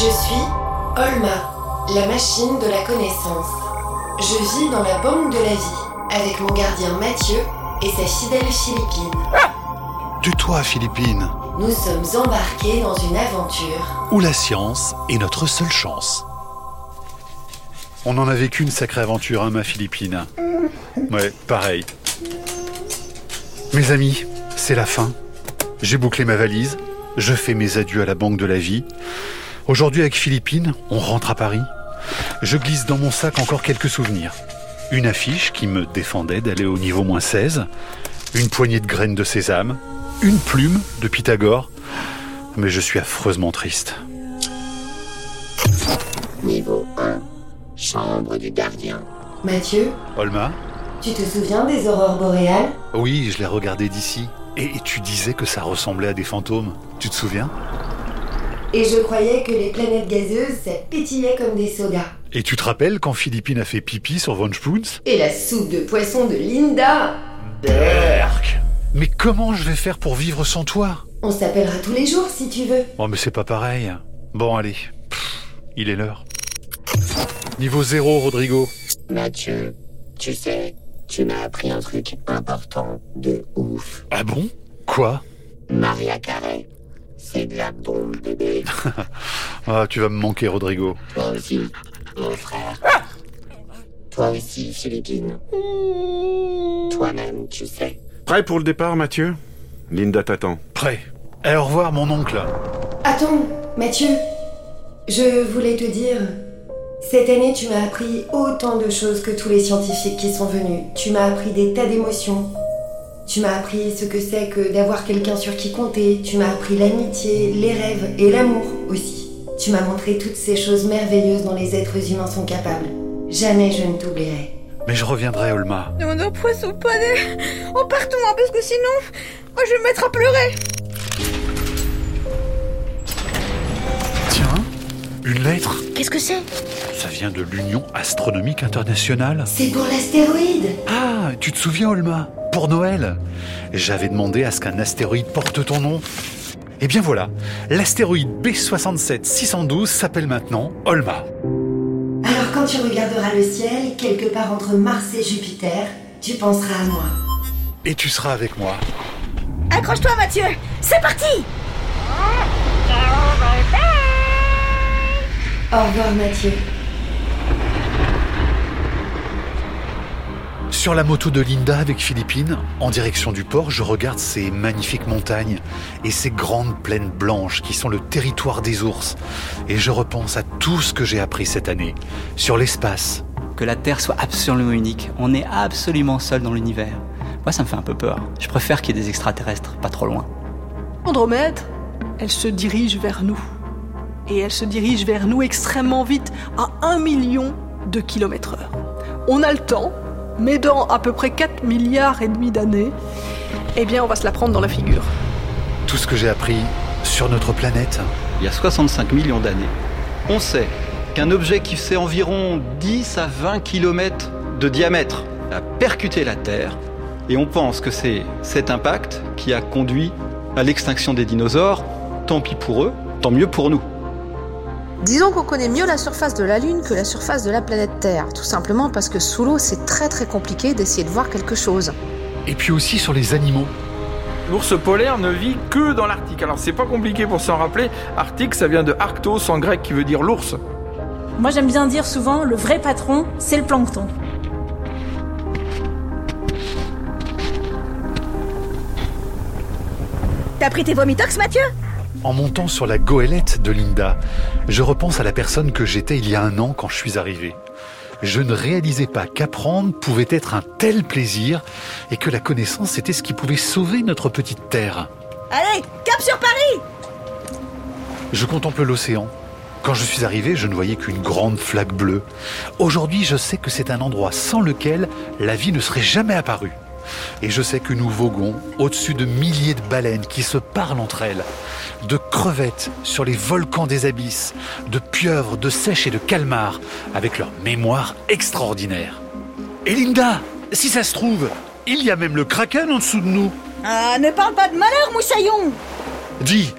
Je suis Olma, la machine de la connaissance. Je vis dans la banque de la vie avec mon gardien Mathieu et sa fidèle Philippine. Tais-toi, Philippine. Nous sommes embarqués dans une aventure. Où la science est notre seule chance. On en a vécu une sacrée aventure, hein, ma Philippine. Ouais, pareil. Mes amis, c'est la fin. J'ai bouclé ma valise. Je fais mes adieux à la banque de la vie. Aujourd'hui, avec Philippine, on rentre à Paris. Je glisse dans mon sac encore quelques souvenirs. Une affiche qui me défendait d'aller au niveau moins 16, une poignée de graines de sésame, une plume de Pythagore. Mais je suis affreusement triste. Niveau 1. Chambre du gardien. Mathieu, Olma tu te souviens des aurores boréales? Oui, je l'ai regardé d'ici. Et tu disais que ça ressemblait à des fantômes. Tu te souviens? Et je croyais que les planètes gazeuses, ça pétillait comme des sodas. Et tu te rappelles quand Philippine a fait pipi sur Von Spoons Et la soupe de poisson de Linda? Berk Mais comment je vais faire pour vivre sans toi? On s'appellera tous les jours si tu veux. Bon, mais c'est pas pareil. Bon, allez. Pff, il est l'heure. Niveau zéro, Rodrigo. Mathieu, tu sais, tu m'as appris un truc important de ouf. Ah bon? Quoi? Maria Carré, c'est de la bombe bébé. Ah, tu vas me manquer, Rodrigo. Toi aussi, mon frère. Toi aussi, Philippine. Toi-même, tu sais. Prêt pour le départ, Mathieu? Linda t'attend. Prêt. Eh, au revoir, mon oncle. Attends, Mathieu. Je voulais te dire. Cette année, tu m'as appris autant de choses que tous les scientifiques qui sont venus. Tu m'as appris des tas d'émotions. Tu m'as appris ce que c'est que d'avoir quelqu'un sur qui compter. Tu m'as appris l'amitié, les rêves et l'amour aussi. Tu m'as montré toutes ces choses merveilleuses dont les êtres humains sont capables. Jamais je ne t'oublierai. Mais je reviendrai, Olma. Non, non, poisson pané En partons, hein, parce que sinon, moi je vais me mettre à pleurer Tiens, une lettre. Qu'est-ce que c'est? Ça vient de l'Union astronomique internationale. C'est pour l'astéroïde Ah, tu te souviens, Olma? Pour Noël, j'avais demandé à ce qu'un astéroïde porte ton nom. Eh bien voilà, l'astéroïde B67 612 s'appelle maintenant Olma. Alors quand tu regarderas le ciel, quelque part entre Mars et Jupiter, tu penseras à moi. Et tu seras avec moi. Accroche-toi, Mathieu C'est parti Au revoir Mathieu. Sur la moto de Linda avec Philippine, en direction du port, je regarde ces magnifiques montagnes et ces grandes plaines blanches qui sont le territoire des ours. Et je repense à tout ce que j'ai appris cette année sur l'espace. Que la Terre soit absolument unique. On est absolument seul dans l'univers. Moi, ça me fait un peu peur. Je préfère qu'il y ait des extraterrestres, pas trop loin. Andromède, elle se dirige vers nous. Et elle se dirige vers nous extrêmement vite, à 1 million de kilomètres heure. On a le temps, mais dans à peu près 4 milliards et demi d'années, eh bien on va se la prendre dans la figure. Tout ce que j'ai appris sur notre planète. Il y a 65 millions d'années, on sait qu'un objet qui fait environ 10 à 20 km de diamètre a percuté la Terre. Et on pense que c'est cet impact qui a conduit à l'extinction des dinosaures. Tant pis pour eux, tant mieux pour nous. Disons qu'on connaît mieux la surface de la Lune que la surface de la planète Terre, tout simplement parce que sous l'eau c'est très très compliqué d'essayer de voir quelque chose. Et puis aussi sur les animaux. L'ours polaire ne vit que dans l'Arctique. Alors c'est pas compliqué pour s'en rappeler. Arctique, ça vient de arctos en grec qui veut dire l'ours. Moi j'aime bien dire souvent le vrai patron, c'est le plancton. T'as pris tes vomitox, Mathieu? En montant sur la goélette de Linda, je repense à la personne que j'étais il y a un an quand je suis arrivé. Je ne réalisais pas qu'apprendre pouvait être un tel plaisir et que la connaissance était ce qui pouvait sauver notre petite terre. Allez, cap sur Paris Je contemple l'océan. Quand je suis arrivé, je ne voyais qu'une grande flaque bleue. Aujourd'hui, je sais que c'est un endroit sans lequel la vie ne serait jamais apparue. Et je sais que nous voguons au-dessus de milliers de baleines qui se parlent entre elles, de crevettes sur les volcans des abysses, de pieuvres, de sèches et de calmars, avec leur mémoire extraordinaire. Et Linda, si ça se trouve, il y a même le kraken en dessous de nous. Ah, ne parle pas de malheur, moussaillon Dis,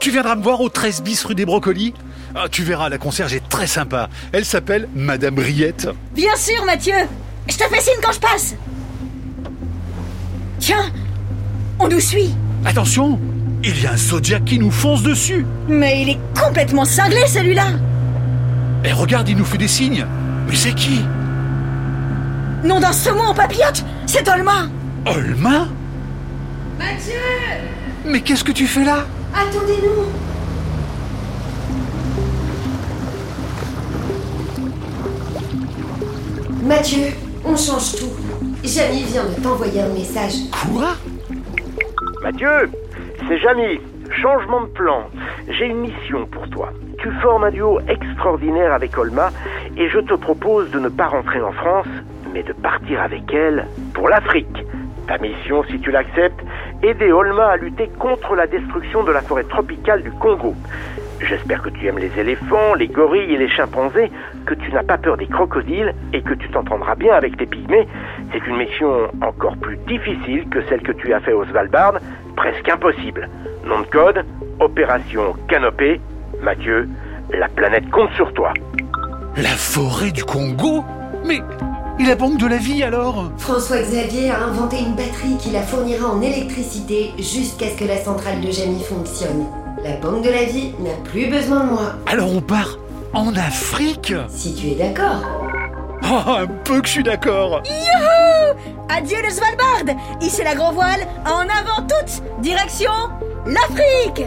tu viendras me voir au 13 bis rue des Brocolis Ah, tu verras, la concierge est très sympa. Elle s'appelle Madame Riette. Bien sûr, Mathieu Je te fais signe quand je passe Tiens On nous suit. Attention Il y a un Zodiac qui nous fonce dessus. Mais il est complètement cinglé, celui-là. Et regarde, il nous fait des signes. Mais c'est qui? Nom d'un saumon en papillote C'est Olma. Olma? Mathieu! Mais qu'est-ce que tu fais là? Attendez-nous. Mathieu, on change tout. Jamie vient de t'envoyer un message. Quoi Mathieu, c'est Jamie. Changement de plan. J'ai une mission pour toi. Tu formes un duo extraordinaire avec Olma et je te propose de ne pas rentrer en France, mais de partir avec elle pour l'Afrique. Ta mission, si tu l'acceptes, aider Olma à lutter contre la destruction de la forêt tropicale du Congo. J'espère que tu aimes les éléphants, les gorilles et les chimpanzés, que tu n'as pas peur des crocodiles et que tu t'entendras bien avec les pygmées. C'est une mission encore plus difficile que celle que tu as fait au Svalbard, presque impossible. Nom de code, opération Canopée. Mathieu, la planète compte sur toi. La forêt du Congo Mais... Et la banque de la vie alors? François Xavier a inventé une batterie qui la fournira en électricité jusqu'à ce que la centrale de Jamie fonctionne. La banque de la vie n'a plus besoin de moi. Alors on part en Afrique Si tu es d'accord. Oh, un peu que je suis d'accord Youhou Adieu le Svalbard Ici la grand voile, en avant toutes Direction l'Afrique